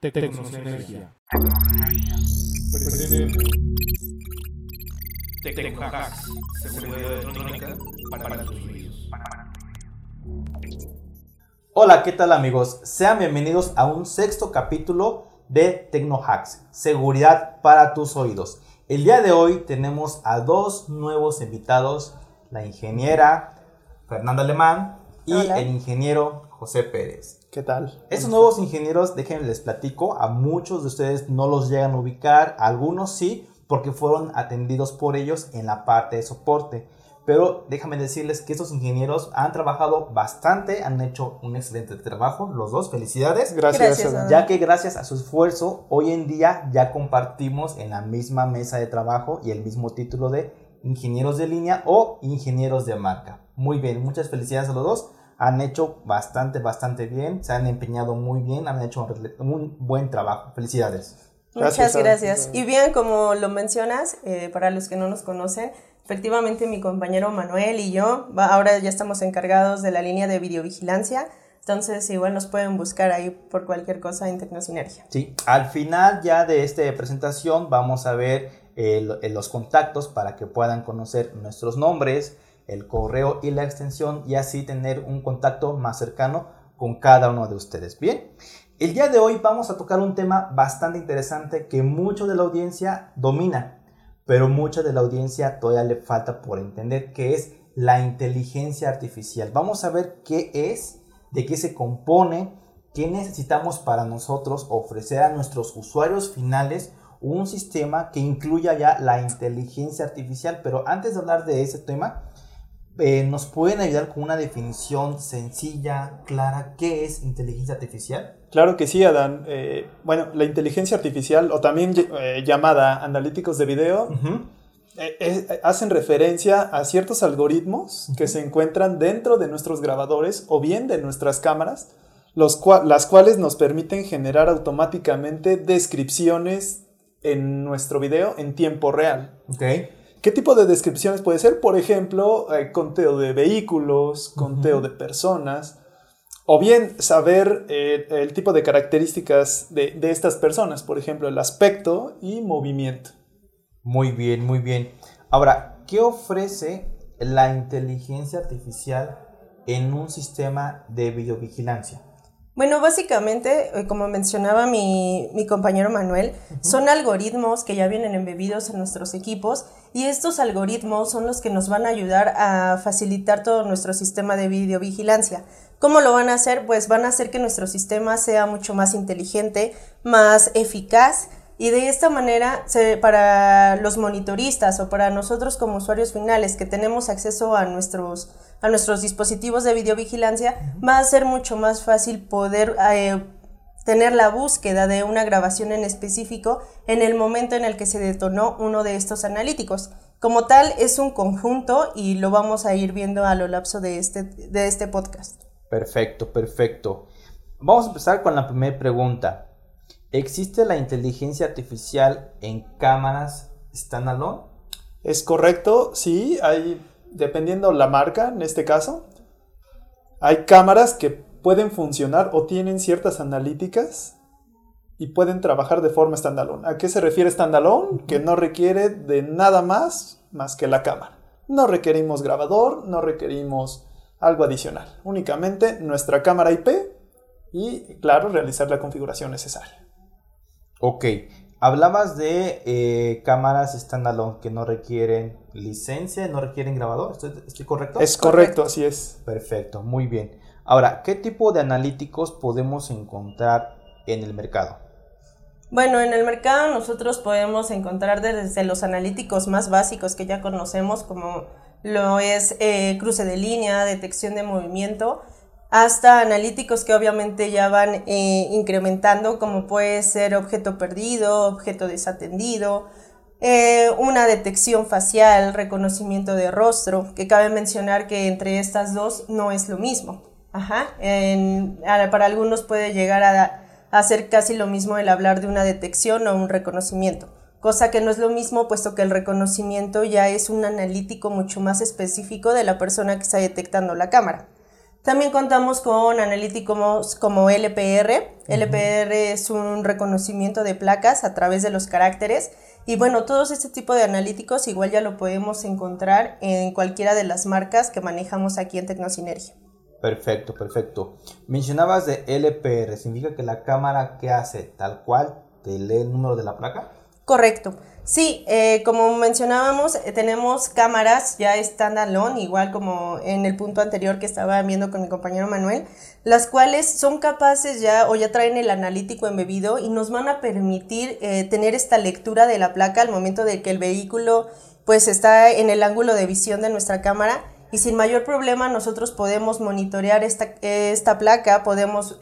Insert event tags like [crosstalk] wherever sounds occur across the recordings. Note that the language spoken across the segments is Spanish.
Tecnosenergía. Tecnohacks. Seguridad electrónica para tus oídos. Hola, ¿qué tal amigos? Sean bienvenidos a un sexto capítulo de Tecnohacks, seguridad para tus oídos. El día de hoy tenemos a dos nuevos invitados, la ingeniera Fernanda Alemán y Hola. el ingeniero José Pérez. ¿Qué tal? Esos nuevos ingenieros, déjenme les platico, a muchos de ustedes no los llegan a ubicar, a algunos sí, porque fueron atendidos por ellos en la parte de soporte. Pero déjame decirles que estos ingenieros han trabajado bastante, han hecho un excelente trabajo, los dos, felicidades. Gracias. Gracias. Ya que gracias a su esfuerzo, hoy en día ya compartimos en la misma mesa de trabajo y el mismo título de ingenieros de línea o ingenieros de marca. Muy bien, muchas felicidades a los dos. Han hecho bastante, bastante bien, se han empeñado muy bien, han hecho un buen trabajo. Felicidades. Gracias, Muchas gracias. Y bien, como lo mencionas, eh, para los que no nos conocen, efectivamente mi compañero Manuel y yo va- ahora ya estamos encargados de la línea de videovigilancia. Entonces, igual nos pueden buscar ahí por cualquier cosa en Tecnosinergia. Sí, al final ya de esta presentación vamos a ver eh, eh, los contactos para que puedan conocer nuestros nombres, el correo y la extensión y así tener un contacto más cercano con cada uno de ustedes. Bien, el día de hoy vamos a tocar un tema bastante interesante que mucho de la audiencia domina, pero mucha de la audiencia todavía le falta por entender, que es la inteligencia artificial. Vamos a ver qué es, de qué se compone, qué necesitamos para nosotros ofrecer a nuestros usuarios finales un sistema que incluya ya la inteligencia artificial. Pero antes de hablar de ese tema, eh, ¿nos pueden ayudar con una definición sencilla, clara? ¿Qué es inteligencia artificial? Claro que sí, Adán. Eh, bueno, la inteligencia artificial, o también eh, llamada analíticos de video, hacen referencia a ciertos algoritmos que se encuentran dentro de nuestros grabadores o bien de nuestras cámaras, los cua- las cuales nos permiten generar automáticamente descripciones en nuestro video en tiempo real. Ok. ¿Qué tipo de descripciones puede ser? Por ejemplo, eh, conteo de vehículos, conteo de personas, o bien saber eh, el tipo de características de, de estas personas, por ejemplo, el aspecto y movimiento. Muy bien, muy bien. Ahora, ¿qué ofrece la inteligencia artificial en un sistema de videovigilancia? Bueno, básicamente, eh, como mencionaba mi, mi compañero Manuel, son algoritmos que ya vienen embebidos en nuestros equipos y estos algoritmos son los que nos van a ayudar a facilitar todo nuestro sistema de videovigilancia. ¿Cómo lo van a hacer? Pues van a hacer que nuestro sistema sea mucho más inteligente, más eficaz y de esta manera, se- para los monitoristas o para nosotros como usuarios finales que tenemos acceso a nuestros, a nuestros dispositivos de videovigilancia, va a ser mucho más fácil poder eh, tener la búsqueda de una grabación en específico en el momento en el que se detonó uno de estos analíticos. Como tal, es un conjunto y lo vamos a ir viendo a lo lapso de este, de este podcast. Perfecto, perfecto. Vamos a empezar con la primera pregunta. ¿Existe la inteligencia artificial en cámaras standalone? ¿Es correcto? Sí, hay, dependiendo la marca, en este caso, hay cámaras que pueden funcionar o tienen ciertas analíticas y pueden trabajar de forma standalone. ¿A qué se refiere standalone? Que no requiere de nada más más que la cámara. No requerimos grabador, no requerimos algo adicional. Únicamente nuestra cámara IP y, claro, realizar la configuración necesaria. Ok. Hablabas de eh, cámaras standalone que no requieren licencia, no requieren grabador. ¿Estoy, estoy correcto? Es correcto, así es. Perfecto, muy bien. Ahora, ¿qué tipo de analíticos podemos encontrar en el mercado? Bueno, en el mercado nosotros podemos encontrar desde los analíticos más básicos que ya conocemos, como lo es eh, cruce de línea, detección de movimiento, hasta analíticos que obviamente ya van eh, incrementando, como puede ser objeto perdido, objeto desatendido, eh, una detección facial, reconocimiento de rostro, que cabe mencionar que entre estas dos no es lo mismo. Para algunos puede llegar a, a hacer casi lo mismo el hablar de una detección o un reconocimiento, cosa que no es lo mismo puesto que el reconocimiento ya es un analítico mucho más específico de la persona que está detectando la cámara. También contamos con analíticos como LPR. LPR es un reconocimiento de placas a través de los caracteres. Y bueno, todos este tipo de analíticos igual ya lo podemos encontrar en cualquiera de las marcas que manejamos aquí en Tecnosinergia. Perfecto, perfecto. Mencionabas de LPR, ¿significa que la cámara que hace tal cual te lee el número de la placa? Correcto. Sí, eh, como mencionábamos, eh, tenemos cámaras ya standalone, igual como en el punto anterior que estaba viendo con mi compañero Manuel, las cuales son capaces ya o ya traen el analítico embebido y nos van a permitir eh, tener esta lectura de la placa al momento de que el vehículo pues está en el ángulo de visión de nuestra cámara y sin mayor problema nosotros podemos monitorear esta, esta placa, podemos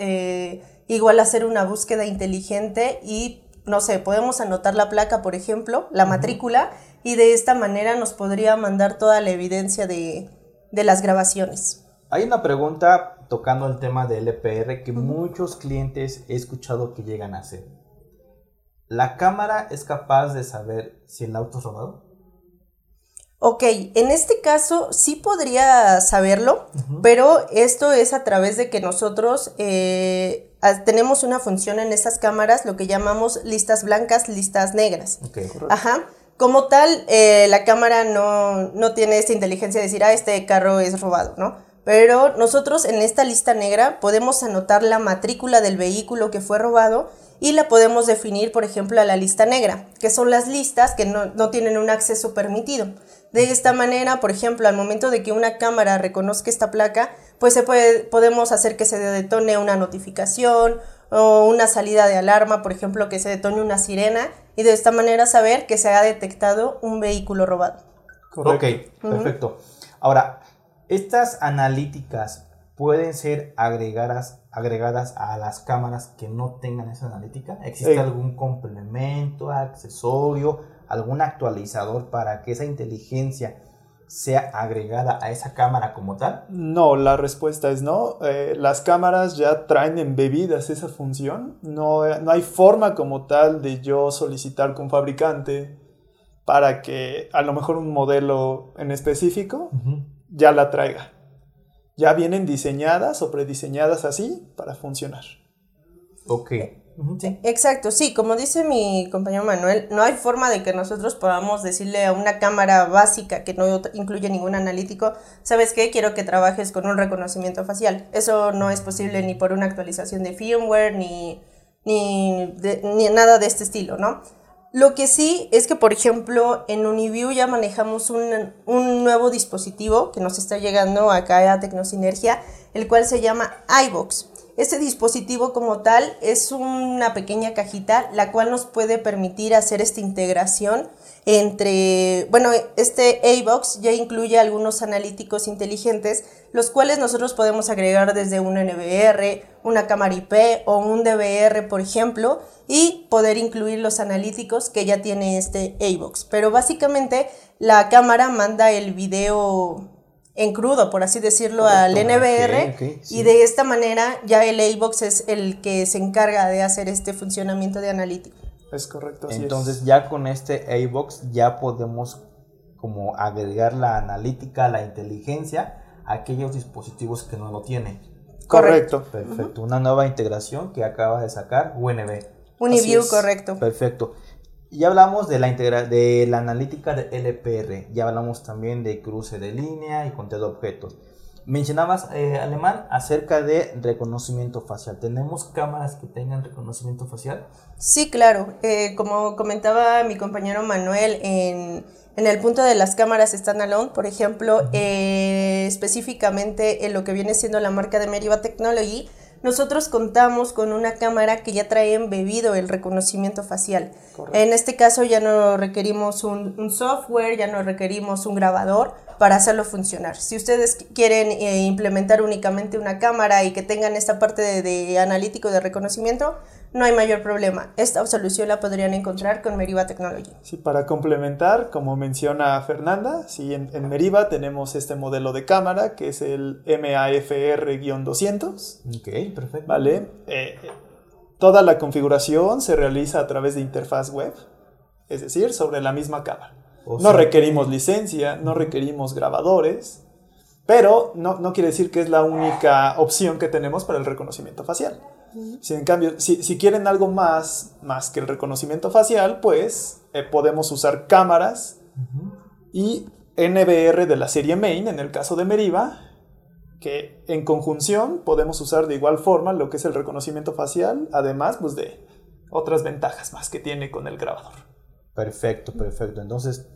igual hacer una búsqueda inteligente y no sé, podemos anotar la placa, por ejemplo, la matrícula, y de esta manera nos podría mandar toda la evidencia de, las grabaciones. Hay una pregunta tocando el tema de LPR que muchos clientes he escuchado que llegan a hacer. ¿La cámara es capaz de saber si el auto es robado? Ok, en este caso sí podría saberlo, pero esto es a través de que nosotros eh, tenemos una función en estas cámaras, lo que llamamos listas blancas, listas negras. Okay. Ajá. Como tal, eh, la cámara no, no tiene esta inteligencia de decir, ah, este carro es robado, ¿no? Pero nosotros en esta lista negra podemos anotar la matrícula del vehículo que fue robado y la podemos definir, por ejemplo, a la lista negra, que son las listas que no, no tienen un acceso permitido. De esta manera, por ejemplo, al momento de que una cámara reconozca esta placa, pues se puede, podemos hacer que se detone una notificación o una salida de alarma, por ejemplo, que se detone una sirena y de esta manera saber que se ha detectado un vehículo robado. Ok, perfecto. Ahora, estas analíticas pueden ser agregadas, agregadas a las cámaras que no tengan esa analítica. ¿Existe algún complemento, accesorio? Algún actualizador para que esa inteligencia sea agregada a esa cámara como tal? No, la respuesta es no. Eh, las cámaras ya traen embebidas esa función. No, no, hay forma como tal de yo solicitar con fabricante para que a lo mejor un modelo en específico ya la traiga. Ya vienen diseñadas o prediseñadas así para funcionar. Ok. Exacto, sí, como dice mi compañero Manuel, no hay forma de que nosotros podamos decirle a una cámara básica que no incluye ningún analítico, ¿sabes qué? Quiero que trabajes con un reconocimiento facial. Eso no es posible ni por una actualización de firmware ni, ni, ni nada de este estilo, ¿no? Lo que sí es que, por ejemplo, en Uniview ya manejamos un, un nuevo dispositivo que nos está llegando acá a Tecnosinergia, el cual se llama iBox. Este dispositivo como tal es una pequeña cajita la cual nos puede permitir hacer esta integración entre, bueno, este A-Box ya incluye algunos analíticos inteligentes, los cuales nosotros podemos agregar desde un NVR, una cámara IP o un DVR, por ejemplo, y poder incluir los analíticos que ya tiene este A-Box. Pero básicamente la cámara manda el video en crudo, por así decirlo, al NBR y de esta manera ya el A-Box es el que se encarga de hacer este funcionamiento de analítico. Es correcto. Entonces ya con este A-Box ya podemos como agregar la analítica, la inteligencia a aquellos dispositivos que no lo tienen. Correcto. Perfecto. Una nueva integración que acaba de sacar UNB. Uniview, correcto. Perfecto. Ya hablamos de la, de la analítica de LPR, ya hablamos también de cruce de línea y conteo de objetos. Mencionabas, eh, Alemán, acerca de reconocimiento facial. ¿Tenemos cámaras que tengan reconocimiento facial? Sí, claro. Eh, como comentaba mi compañero Manuel, en, el punto de las cámaras standalone, por ejemplo, eh, específicamente en lo que viene siendo la marca de Meriva Technology, nosotros contamos con una cámara que ya trae embebido el reconocimiento facial. En este caso ya no requerimos un, software, ya no requerimos un grabador para hacerlo funcionar. Si ustedes quieren eh, implementar únicamente una cámara y que tengan esta parte de, de analítico de reconocimiento, no hay mayor problema. Esta solución la podrían encontrar con Meriva Technology. Sí, para complementar, como menciona Fernanda, sí, en, Meriva tenemos este modelo de cámara que es el MAFR-200. Ok, perfecto. Vale. Eh, toda la configuración se realiza a través de interfaz web, es decir, sobre la misma cámara. no requerimos licencia, no requerimos grabadores Pero no, no quiere decir que es la única opción que tenemos para el reconocimiento facial. Si en cambio, si, si quieren algo más, más que el reconocimiento facial, pues eh, podemos usar cámaras y NBR de la serie main, en el caso de Meriva, que en conjunción podemos usar de igual forma lo que es el reconocimiento facial, además pues, de otras ventajas más que tiene con el grabador. Perfecto, perfecto. Entonces,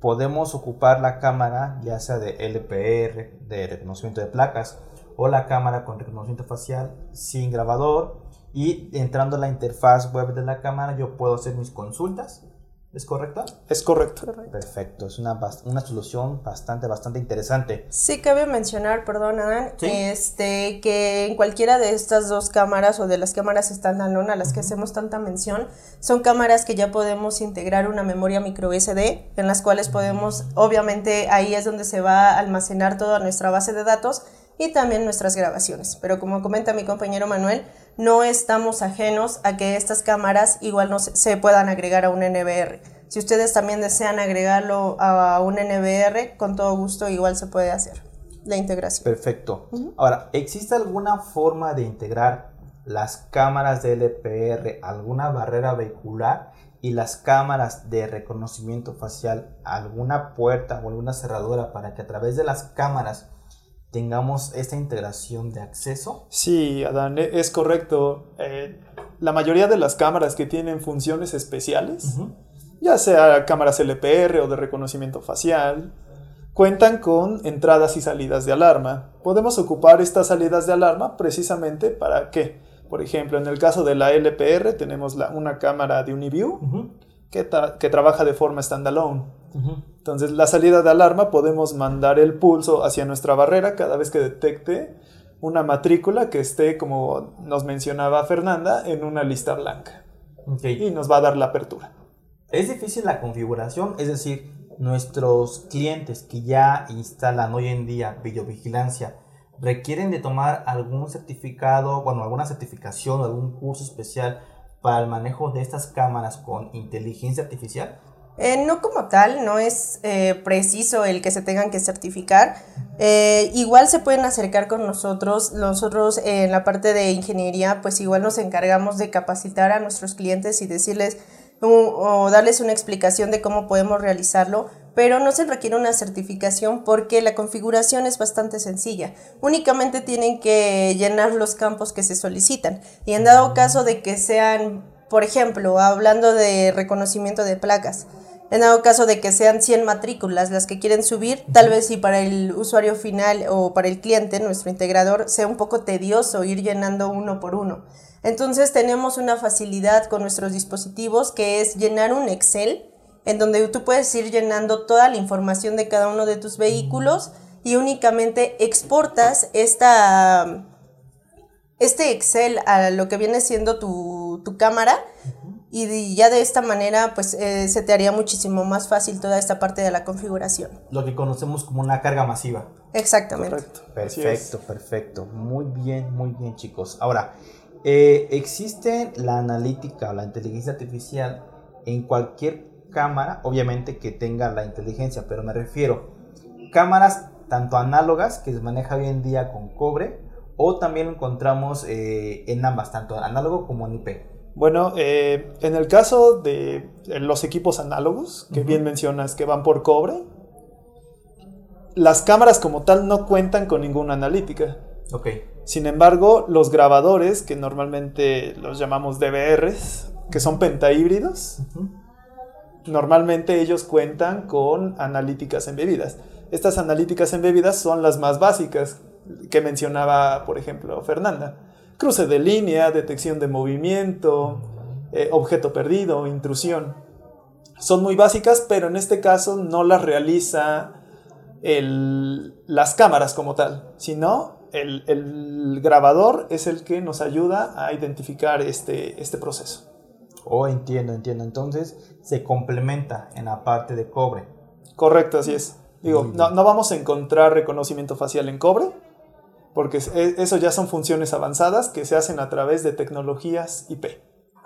podemos ocupar la cámara, ya sea de LPR, de reconocimiento de placas, o la cámara con reconocimiento facial sin grabador. Y entrando a la interfaz web de la cámara, yo puedo hacer mis consultas ¿Es correcto? Es correcto. Perfecto, es una, una solución bastante, bastante interesante. Sí, cabe mencionar, perdón, Adán, este, que en cualquiera de estas dos cámaras o de las cámaras standalone a las que hacemos tanta mención, son cámaras que ya podemos integrar una memoria micro SD, en las cuales podemos, obviamente ahí es donde se va a almacenar toda nuestra base de datos y también nuestras grabaciones. Pero como comenta mi compañero Manuel, no estamos ajenos a que estas cámaras igual no se, puedan agregar a un NVR. Si ustedes también desean agregarlo a un NVR, con todo gusto igual se puede hacer la integración. Perfecto. Ahora, ¿existe alguna forma de integrar las cámaras de LPR alguna barrera vehicular y las cámaras de reconocimiento facial alguna puerta o alguna cerradura para que a través de las cámaras tengamos esta integración de acceso. Sí, Adán, e-, es correcto. Eh, la mayoría de las cámaras que tienen funciones especiales, ya sea cámaras LPR o de reconocimiento facial, cuentan con entradas y salidas de alarma. Podemos ocupar estas salidas de alarma precisamente para que, por ejemplo, en el caso de la LPR tenemos una cámara de Uniview que, que trabaja de forma standalone. Entonces, la salida de alarma podemos mandar el pulso hacia nuestra barrera cada vez que detecte una matrícula que esté, como nos mencionaba Fernanda, en una lista blanca. Y nos va a dar la apertura. Es difícil la configuración, es decir, nuestros clientes que ya instalan hoy en día videovigilancia requieren de tomar algún certificado, bueno, alguna certificación o algún curso especial para el manejo de estas cámaras con inteligencia artificial. Eh, no como tal, no es eh, preciso el que se tengan que certificar. Eh, igual se pueden acercar con nosotros. Nosotros en la parte de ingeniería, pues igual nos encargamos de capacitar a nuestros clientes y decirles o darles una explicación de cómo podemos realizarlo, pero no se requiere una certificación porque la configuración es bastante sencilla. Únicamente tienen que llenar los campos que se solicitan y en dado caso de que sean, por ejemplo, hablando de reconocimiento de placas, en dado caso de que sean 100 matrículas las que quieren subir, tal vez si para el usuario final o para el cliente, nuestro integrador, sea un poco tedioso ir llenando uno por uno. Entonces tenemos una facilidad con nuestros dispositivos que es llenar un Excel en donde tú puedes ir llenando toda la información de cada uno de tus vehículos y únicamente exportas esta, este Excel a lo que viene siendo tu, tu cámara y ya de esta manera pues eh, se te haría muchísimo más fácil toda esta parte de la configuración. Lo que conocemos como una carga masiva. Exactamente. Perfecto, perfecto. Muy bien, muy bien chicos. Ahora, eh, existe la analítica o la inteligencia artificial en cualquier cámara, obviamente que tenga la inteligencia, pero me refiero cámaras tanto análogas que se maneja hoy en día con cobre o también lo encontramos eh, en ambas, tanto análogo como en IP. Bueno, eh, en el caso de los equipos análogos, que bien mencionas que van por cobre, las cámaras como tal no cuentan con ninguna analítica. Ok. Sin embargo, los grabadores, que normalmente los llamamos DVRs, que son pentahíbridos, normalmente ellos cuentan con analíticas embebidas. Estas analíticas embebidas son las más básicas que mencionaba, por ejemplo, Fernanda cruce de línea, detección de movimiento, eh, objeto perdido, intrusión. Son muy básicas, pero en este caso no las realiza las cámaras como tal, sino el, grabador es el que nos ayuda a identificar este, este proceso. Oh, entiendo, entiendo. Entonces se complementa en la parte de cobre. Correcto, así es. Digo, no, no, vamos a encontrar reconocimiento facial en cobre, porque e, eso ya son funciones avanzadas que se hacen a través de tecnologías IP.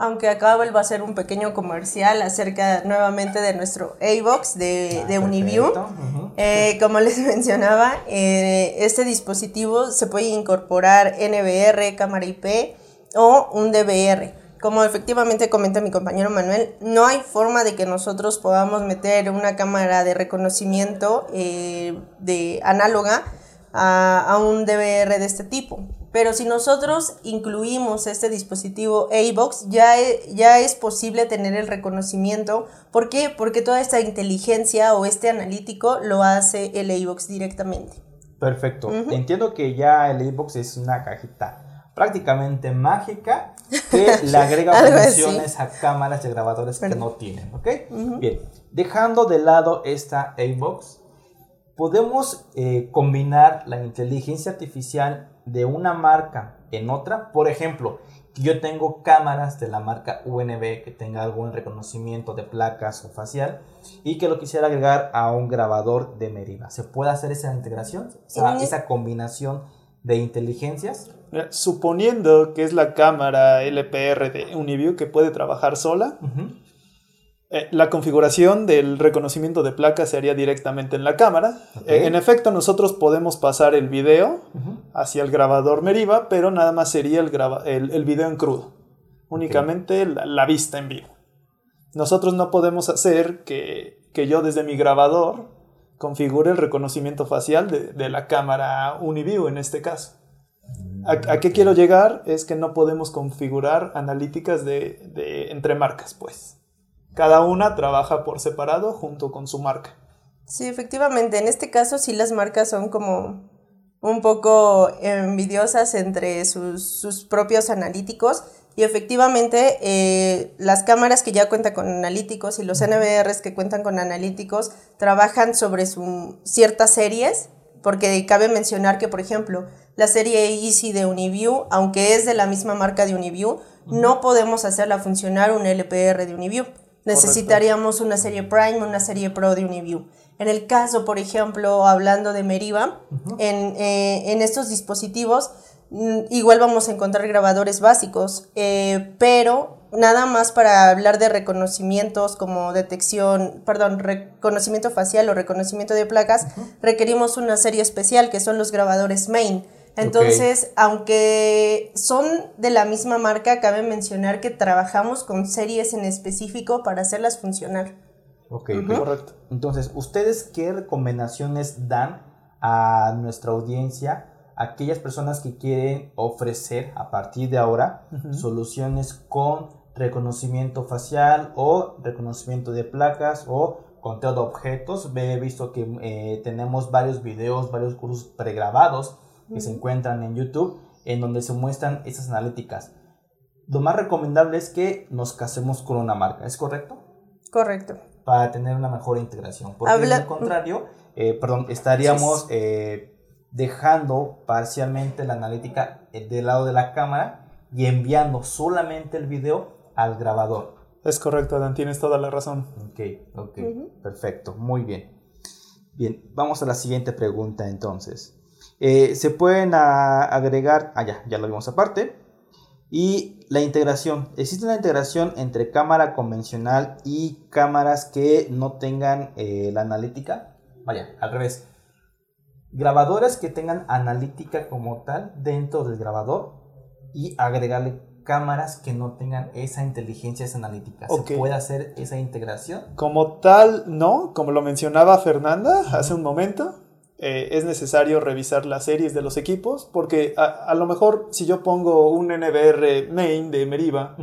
Aunque acá va a ser un pequeño comercial acerca nuevamente de nuestro A-Box de, ah, de Uniview. Eh, como les [laughs] mencionaba, eh, este dispositivo se puede incorporar NVR, cámara IP o un DVR. Como efectivamente comenta mi compañero Manuel, no hay forma de que nosotros podamos meter una cámara de reconocimiento eh, de análoga a, a un DVR de este tipo. Pero si nosotros incluimos este dispositivo AVOX, ya, e- ya es posible tener el reconocimiento. ¿Por qué? Porque toda esta inteligencia o este analítico lo hace el AVOX directamente. Perfecto. Entiendo que ya el Xbox es una cajita prácticamente mágica [laughs] que le agrega funciones a cámaras y grabadores que no tienen, ¿ok? Bien, dejando de lado esta Xbox, podemos eh, combinar la inteligencia artificial de una marca en otra. Por ejemplo, yo tengo cámaras de la marca UNB que tenga algún reconocimiento de placas o facial y que lo quisiera agregar a un grabador de Meriva. ¿Se puede hacer esa integración? O sea, esa combinación de inteligencias. Suponiendo que es la cámara LPR de Uniview que puede trabajar sola, Ujú. Eh, la configuración del reconocimiento de placas se haría directamente en la cámara. Eh, en efecto, nosotros podemos pasar el video hacia el grabador Meriva, pero nada más sería el, graba- el, el video en crudo. Únicamente la, la vista en vivo. Nosotros no podemos hacer que, que yo desde mi grabador configure el reconocimiento facial de, de la cámara Uniview en este caso. ¿A, a qué quiero llegar? Es que no podemos configurar analíticas de, de entre marcas, pues. Cada una trabaja por separado junto con su marca. Sí, efectivamente. En este caso sí las marcas son como un poco envidiosas entre sus, sus propios analíticos y efectivamente eh, las cámaras que ya cuentan con analíticos y los NVRs que cuentan con analíticos trabajan sobre su, ciertas series porque cabe mencionar que por ejemplo la serie Easy de Uniview aunque es de la misma marca de Uniview no podemos hacerla funcionar un LPR de Uniview necesitaríamos una serie Prime, una serie Pro de Uniview. En el caso, por ejemplo, hablando de Meriva, en, eh, en estos dispositivos mm, igual vamos a encontrar grabadores básicos, eh, pero nada más para hablar de reconocimientos como detección, perdón, reconocimiento facial o reconocimiento de placas, requerimos una serie especial que son los grabadores main. Entonces, aunque son de la misma marca, cabe mencionar que trabajamos con series en específico para hacerlas funcionar. Ok, Correcto. Entonces, ¿ustedes qué recomendaciones dan a nuestra audiencia, a aquellas personas que quieren ofrecer a partir de ahora soluciones con reconocimiento facial o reconocimiento de placas o conteo de objetos? He visto que eh, tenemos varios videos, varios cursos pregrabados que se encuentran en YouTube en donde se muestran esas analíticas. Lo más recomendable es que nos casemos con una marca, ¿es correcto? Correcto. para tener una mejor integración. Porque Habla- de lo contrario, eh, perdón, estaríamos eh, dejando parcialmente la analítica eh, del lado de la cámara y enviando solamente el video al grabador. Es correcto, Adán, tienes toda la razón. Ok, ok, perfecto, muy bien. Bien, vamos a la siguiente pregunta entonces. Eh, se pueden a- agregar, ah ya, ya lo vimos aparte. Y la integración. ¿Existe una integración entre cámara convencional y cámaras que no tengan eh, la analítica? Vaya, al revés. Grabadores que tengan analítica como tal dentro del grabador y agregarle cámaras que no tengan esa inteligencia, esa analítica. ¿Se puede hacer esa integración? Como tal, no, como lo mencionaba Fernanda hace un momento, eh, es necesario revisar las series de los equipos, porque a, a lo mejor si yo pongo un NVR main de Meriva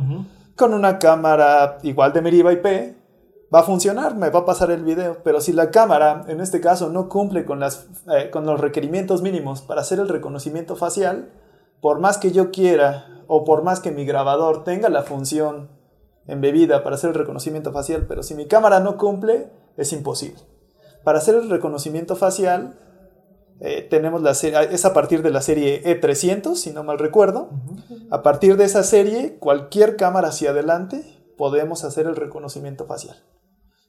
con una cámara igual de Meriva IP, va a funcionar, me va a pasar el video, pero si la cámara, en este caso, no cumple con, las, eh, con los requerimientos mínimos para hacer el reconocimiento facial, por más que yo quiera o por más que mi grabador tenga la función embebida para hacer el reconocimiento facial, pero si mi cámara no cumple, es imposible. Para hacer el reconocimiento facial, eh, tenemos la serie, es a partir de la serie E300, si no mal recuerdo. A partir de esa serie, cualquier cámara hacia adelante, podemos hacer el reconocimiento facial.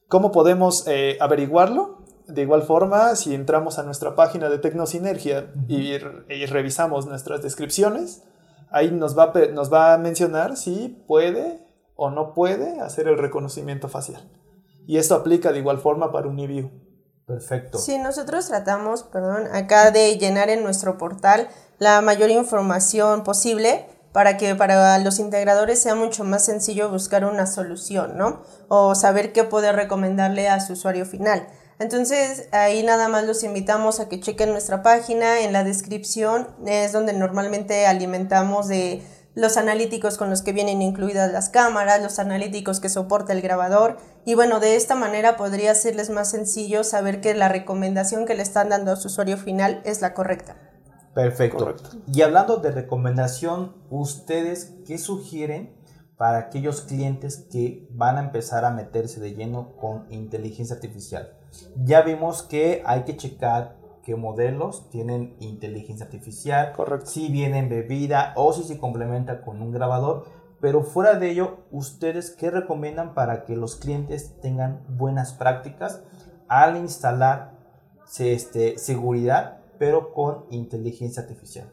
¿Cómo podemos eh, averiguarlo? De igual forma, si entramos a nuestra página de Tecnosinergia y, y revisamos nuestras descripciones, ahí nos va, nos va a mencionar si puede o no puede hacer el reconocimiento facial. Y esto aplica de igual forma para Uniview. Perfecto. Sí, nosotros tratamos, perdón, acá de llenar en nuestro portal la mayor información posible para que para los integradores sea mucho más sencillo buscar una solución, ¿no? O saber qué poder recomendarle a su usuario final. Entonces, ahí nada más los invitamos a que chequen nuestra página. En la descripción es donde normalmente alimentamos de los analíticos con los que vienen incluidas las cámaras, los analíticos que soporta el grabador. Y bueno, de esta manera podría serles más sencillo saber que la recomendación que le están dando a su usuario final es la correcta. Perfecto. Correcto. Y hablando de recomendación, ¿ustedes qué sugieren para aquellos clientes que van a empezar a meterse de lleno con inteligencia artificial? Ya vimos que hay que checar qué modelos tienen inteligencia artificial, Correcto. si viene embebida o si se complementa con un grabador. Pero fuera de ello, ¿ustedes qué recomiendan para que los clientes tengan buenas prácticas al instalar se- este, seguridad, pero con inteligencia artificial?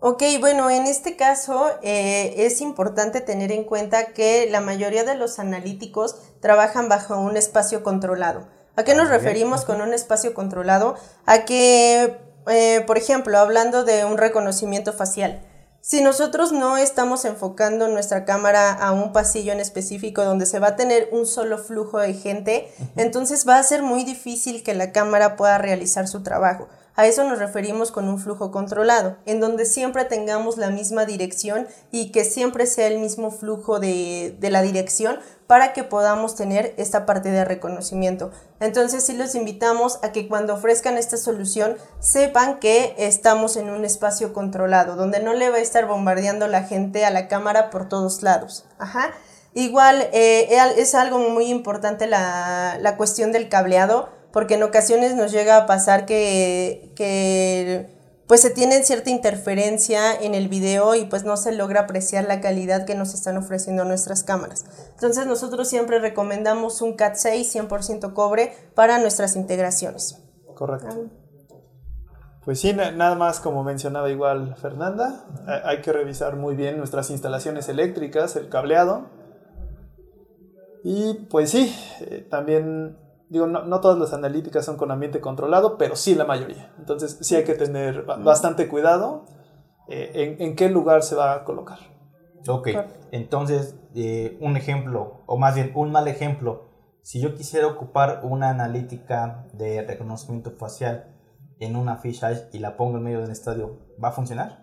Ok, bueno, en este caso eh, es importante tener en cuenta que la mayoría de los analíticos trabajan bajo un espacio controlado. ¿A qué nos referimos con un espacio controlado? A que, eh, por ejemplo, hablando de un reconocimiento facial, si nosotros no estamos enfocando nuestra cámara a un pasillo en específico donde se va a tener un solo flujo de gente, entonces va a ser muy difícil que la cámara pueda realizar su trabajo. A eso nos referimos con un flujo controlado, en donde siempre tengamos la misma dirección y que siempre sea el mismo flujo de, de la dirección para que podamos tener esta parte de reconocimiento. Entonces sí los invitamos a que cuando ofrezcan esta solución sepan que estamos en un espacio controlado, donde no le va a estar bombardeando la gente a la cámara por todos lados. Ajá. Igual eh, es algo muy importante la, la cuestión del cableado, porque en ocasiones nos llega a pasar que, que pues se tiene cierta interferencia en el video y pues no se logra apreciar la calidad que nos están ofreciendo nuestras cámaras. Entonces nosotros siempre recomendamos un Cat 6 100% cobre para nuestras integraciones. Correcto. Pues sí, na- nada más como mencionaba igual Fernanda, ha- hay que revisar muy bien nuestras instalaciones eléctricas, el cableado. Y pues sí, eh, también digo, no, no todas las analíticas son con ambiente controlado, pero sí la mayoría. Entonces sí hay que tener ba- bastante cuidado eh, en, en qué lugar se va a colocar. Ok, entonces eh, un ejemplo, o más bien un mal ejemplo, si yo quisiera ocupar una analítica de reconocimiento facial en una fisheye y la pongo en medio del estadio, ¿va a funcionar?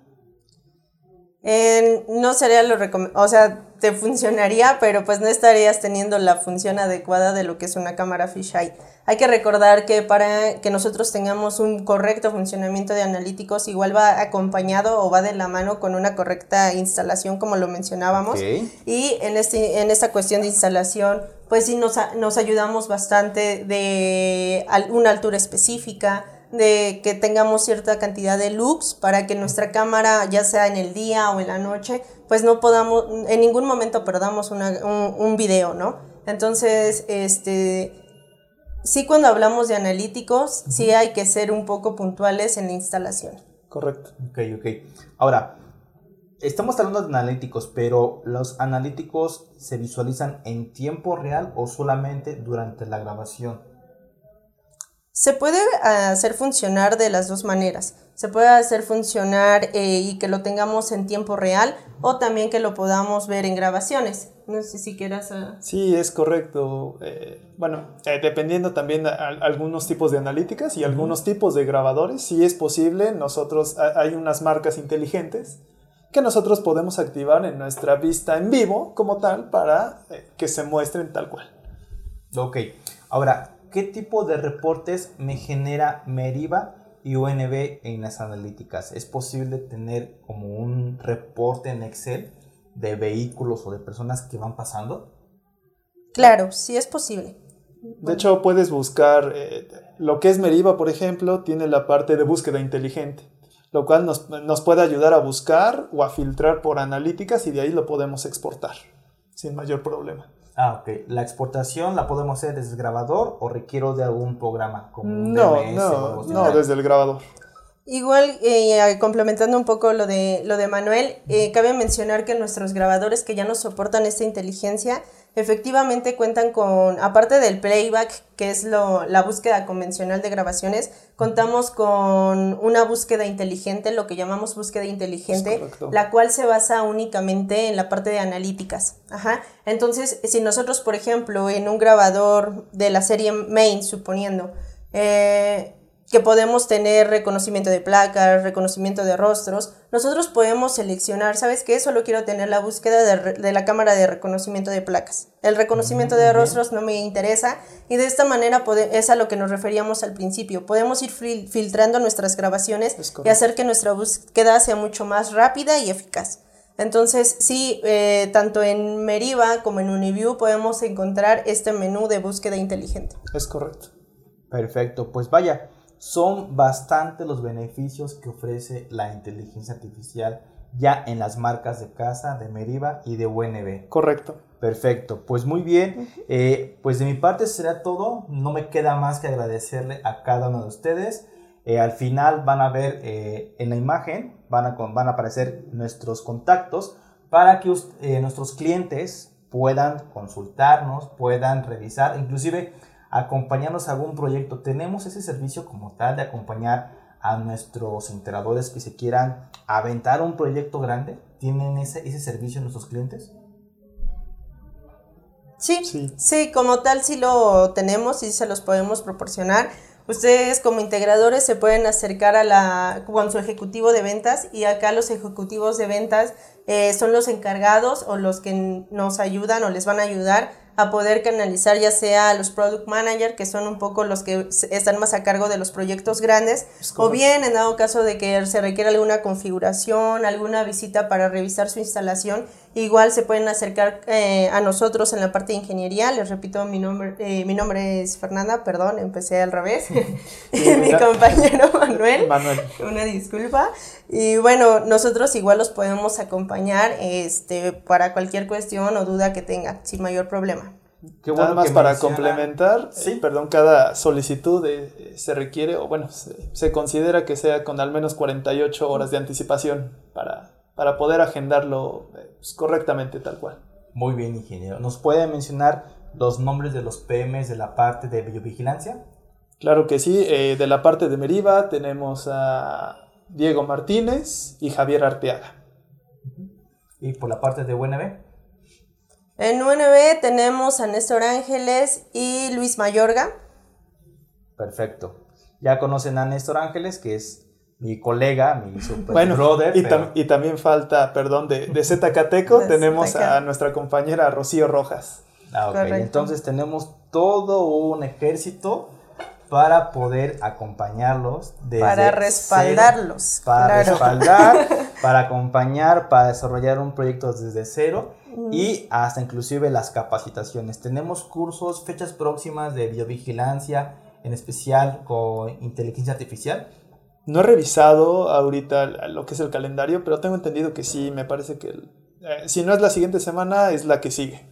Eh, no sería lo recomendable, o sea, te funcionaría, pero pues no estarías teniendo la función adecuada de lo que es una cámara fisheye. Hay que recordar que para que nosotros tengamos un correcto funcionamiento de analíticos, igual va acompañado o va de la mano con una correcta instalación, como lo mencionábamos. Y en, este, en esta cuestión de instalación, pues sí nos, a- nos ayudamos bastante de una altura específica, de que tengamos cierta cantidad de lux para que nuestra cámara, ya sea en el día o en la noche, pues no podamos, en ningún momento perdamos una- un, un video, ¿no? Entonces, este, sí cuando hablamos de analíticos, sí hay que ser un poco puntuales en la instalación. Correcto. Ok, ok. Ahora, estamos hablando de analíticos, pero ¿los analíticos se visualizan en tiempo real o solamente durante la grabación? Se puede ah, hacer funcionar de las dos maneras. Se puede hacer funcionar eh, y que lo tengamos en tiempo real o también que lo podamos ver en grabaciones. No sé si quieras... ah, Sí, es correcto. Eh, bueno, eh, dependiendo también a, a- algunos tipos de analíticas y algunos tipos de grabadores, si es posible, nosotros ha- hay unas marcas inteligentes que nosotros podemos activar en nuestra vista en vivo como tal para eh, que se muestren tal cual. Ok, ahora, ¿qué tipo de reportes me genera Meriva y UNB en las analíticas? ¿Es posible tener como un reporte en Excel de vehículos o de personas que van pasando? Claro, sí es posible. De hecho, puedes buscar eh, lo que es Meriva, por ejemplo, tiene la parte de búsqueda inteligente, lo cual nos, nos puede ayudar a buscar o a filtrar por analíticas y de ahí lo podemos exportar sin mayor problema. Ah, ok. ¿La exportación la podemos hacer desde el grabador o requiero de algún programa como un No, DMS no, no, desde el grabador. Igual, eh, complementando un poco lo de, lo de Manuel, eh, cabe mencionar que nuestros grabadores que ya nos soportan esta inteligencia, efectivamente cuentan con, aparte del playback, que es lo, la búsqueda convencional de grabaciones, contamos con una búsqueda inteligente, lo que llamamos búsqueda inteligente, la cual se basa únicamente en la parte de analíticas. Ajá. Entonces, si nosotros, por ejemplo, en un grabador de la serie main, suponiendo, eh, que podemos tener reconocimiento de placas, reconocimiento de rostros, nosotros podemos seleccionar, ¿sabes qué? Solo quiero tener la búsqueda de, la cámara de reconocimiento de placas. El reconocimiento de rostros no me interesa y de esta manera es a lo que nos referíamos al principio. Podemos ir filtrando nuestras grabaciones y hacer que nuestra búsqueda sea mucho más rápida y eficaz. Entonces, sí, eh, tanto en Meriva como en Uniview podemos encontrar este menú de búsqueda inteligente. Es correcto. Perfecto, pues vaya, son bastante los beneficios que ofrece la inteligencia artificial ya en las marcas de casa de Meriva y de UNB. Correcto. Perfecto, pues muy bien. Eh, pues de mi parte será todo. No me queda más que agradecerle a cada uno de ustedes. Eh, al final van a ver eh, en la imagen, van a, van a aparecer nuestros contactos para que nuestros clientes puedan consultarnos, puedan revisar, inclusive acompañarnos a algún proyecto. Tenemos ese servicio como tal de acompañar a nuestros integradores que se quieran aventar un proyecto grande. ¿Tienen ese, ese servicio nuestros clientes? Sí, sí, sí, como tal sí lo tenemos y se los podemos proporcionar. Ustedes como integradores se pueden acercar a la, con su ejecutivo de ventas y acá los ejecutivos de ventas eh, son los encargados o los que nos ayudan o les van a ayudar a poder canalizar ya sea a los product manager, que son un poco los que están más a cargo de los proyectos grandes, o bien en dado caso de que se requiera alguna configuración, alguna visita para revisar su instalación, igual se pueden acercar eh, a nosotros en la parte de ingeniería. Les repito, mi nombre, eh, mi nombre es Fernanda, perdón, empecé al revés. [laughs] mi compañero Manuel, Manuel. Una disculpa. Y bueno, nosotros igual los podemos acompañar este, para cualquier cuestión o duda que tengan, sin mayor problema. Qué bueno Nada más para complementar, ¿Sí? perdón, cada solicitud eh, se requiere, o bueno, se, considera que sea con al menos 48 horas de anticipación para, para poder agendarlo eh, pues, correctamente tal cual. Muy bien, ingeniero. ¿Nos puede mencionar los nombres de los PMs de la parte de biovigilancia? Claro que sí, eh, de la parte de Meriva tenemos a Diego Martínez y Javier Arteaga. ¿Y por la parte de UNB? En UNB tenemos a Néstor Ángeles y Luis Mayorga. Perfecto. Ya conocen a Néstor Ángeles, que es mi colega, mi super bueno, brother. Y, y, también falta, perdón, de, de Zcateco, tenemos a nuestra compañera Rocío Rojas. Ah, ok. Entonces tenemos todo un ejército para poder acompañarlos. para respaldarlos. para respaldar, [laughs] para acompañar, para desarrollar un proyecto desde cero y hasta inclusive las capacitaciones. Tenemos cursos, fechas próximas de biovigilancia, en especial con inteligencia artificial. No he revisado ahorita lo que es el calendario, pero tengo entendido que sí, me parece que eh, si no es la siguiente semana, es la que sigue.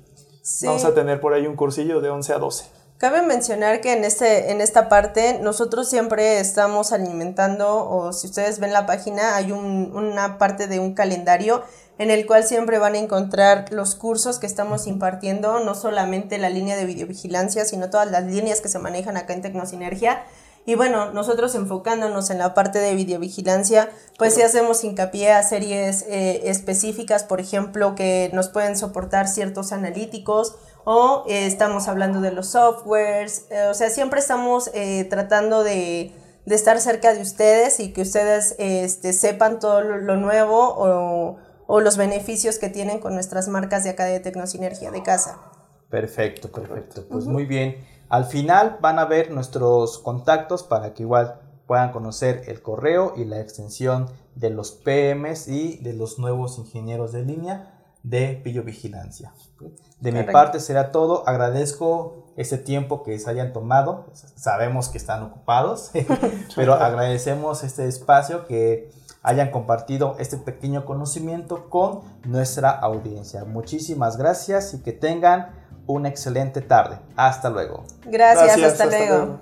Vamos a tener por ahí un cursillo de 11 a 12. Cabe mencionar que en, este, en esta parte nosotros siempre estamos alimentando, o si ustedes ven la página, hay un, una parte de un calendario en el cual siempre van a encontrar los cursos que estamos impartiendo, no solamente la línea de videovigilancia, sino todas las líneas que se manejan acá en Tecnosinergia. Y bueno, nosotros enfocándonos en la parte de videovigilancia, pues sí hacemos hincapié a series eh, específicas, por ejemplo, que nos pueden soportar ciertos analíticos o eh, estamos hablando de los softwares, eh, o sea, siempre estamos eh, tratando de, estar cerca de ustedes y que ustedes este, sepan todo lo, nuevo o, o, los beneficios que tienen con nuestras marcas de acá de Tecnosinergia de casa. Perfecto, perfecto. Pues muy bien. Al final van a ver nuestros contactos para que igual puedan conocer el correo y la extensión de los PMs y de los nuevos ingenieros de línea de Vigilancia. De mi parte será todo. Agradezco este tiempo que se hayan tomado. Sabemos que están ocupados, [laughs] pero agradecemos este espacio que hayan compartido este pequeño conocimiento con nuestra audiencia. Muchísimas gracias y que tengan una excelente tarde. Hasta luego. Gracias, hasta, luego.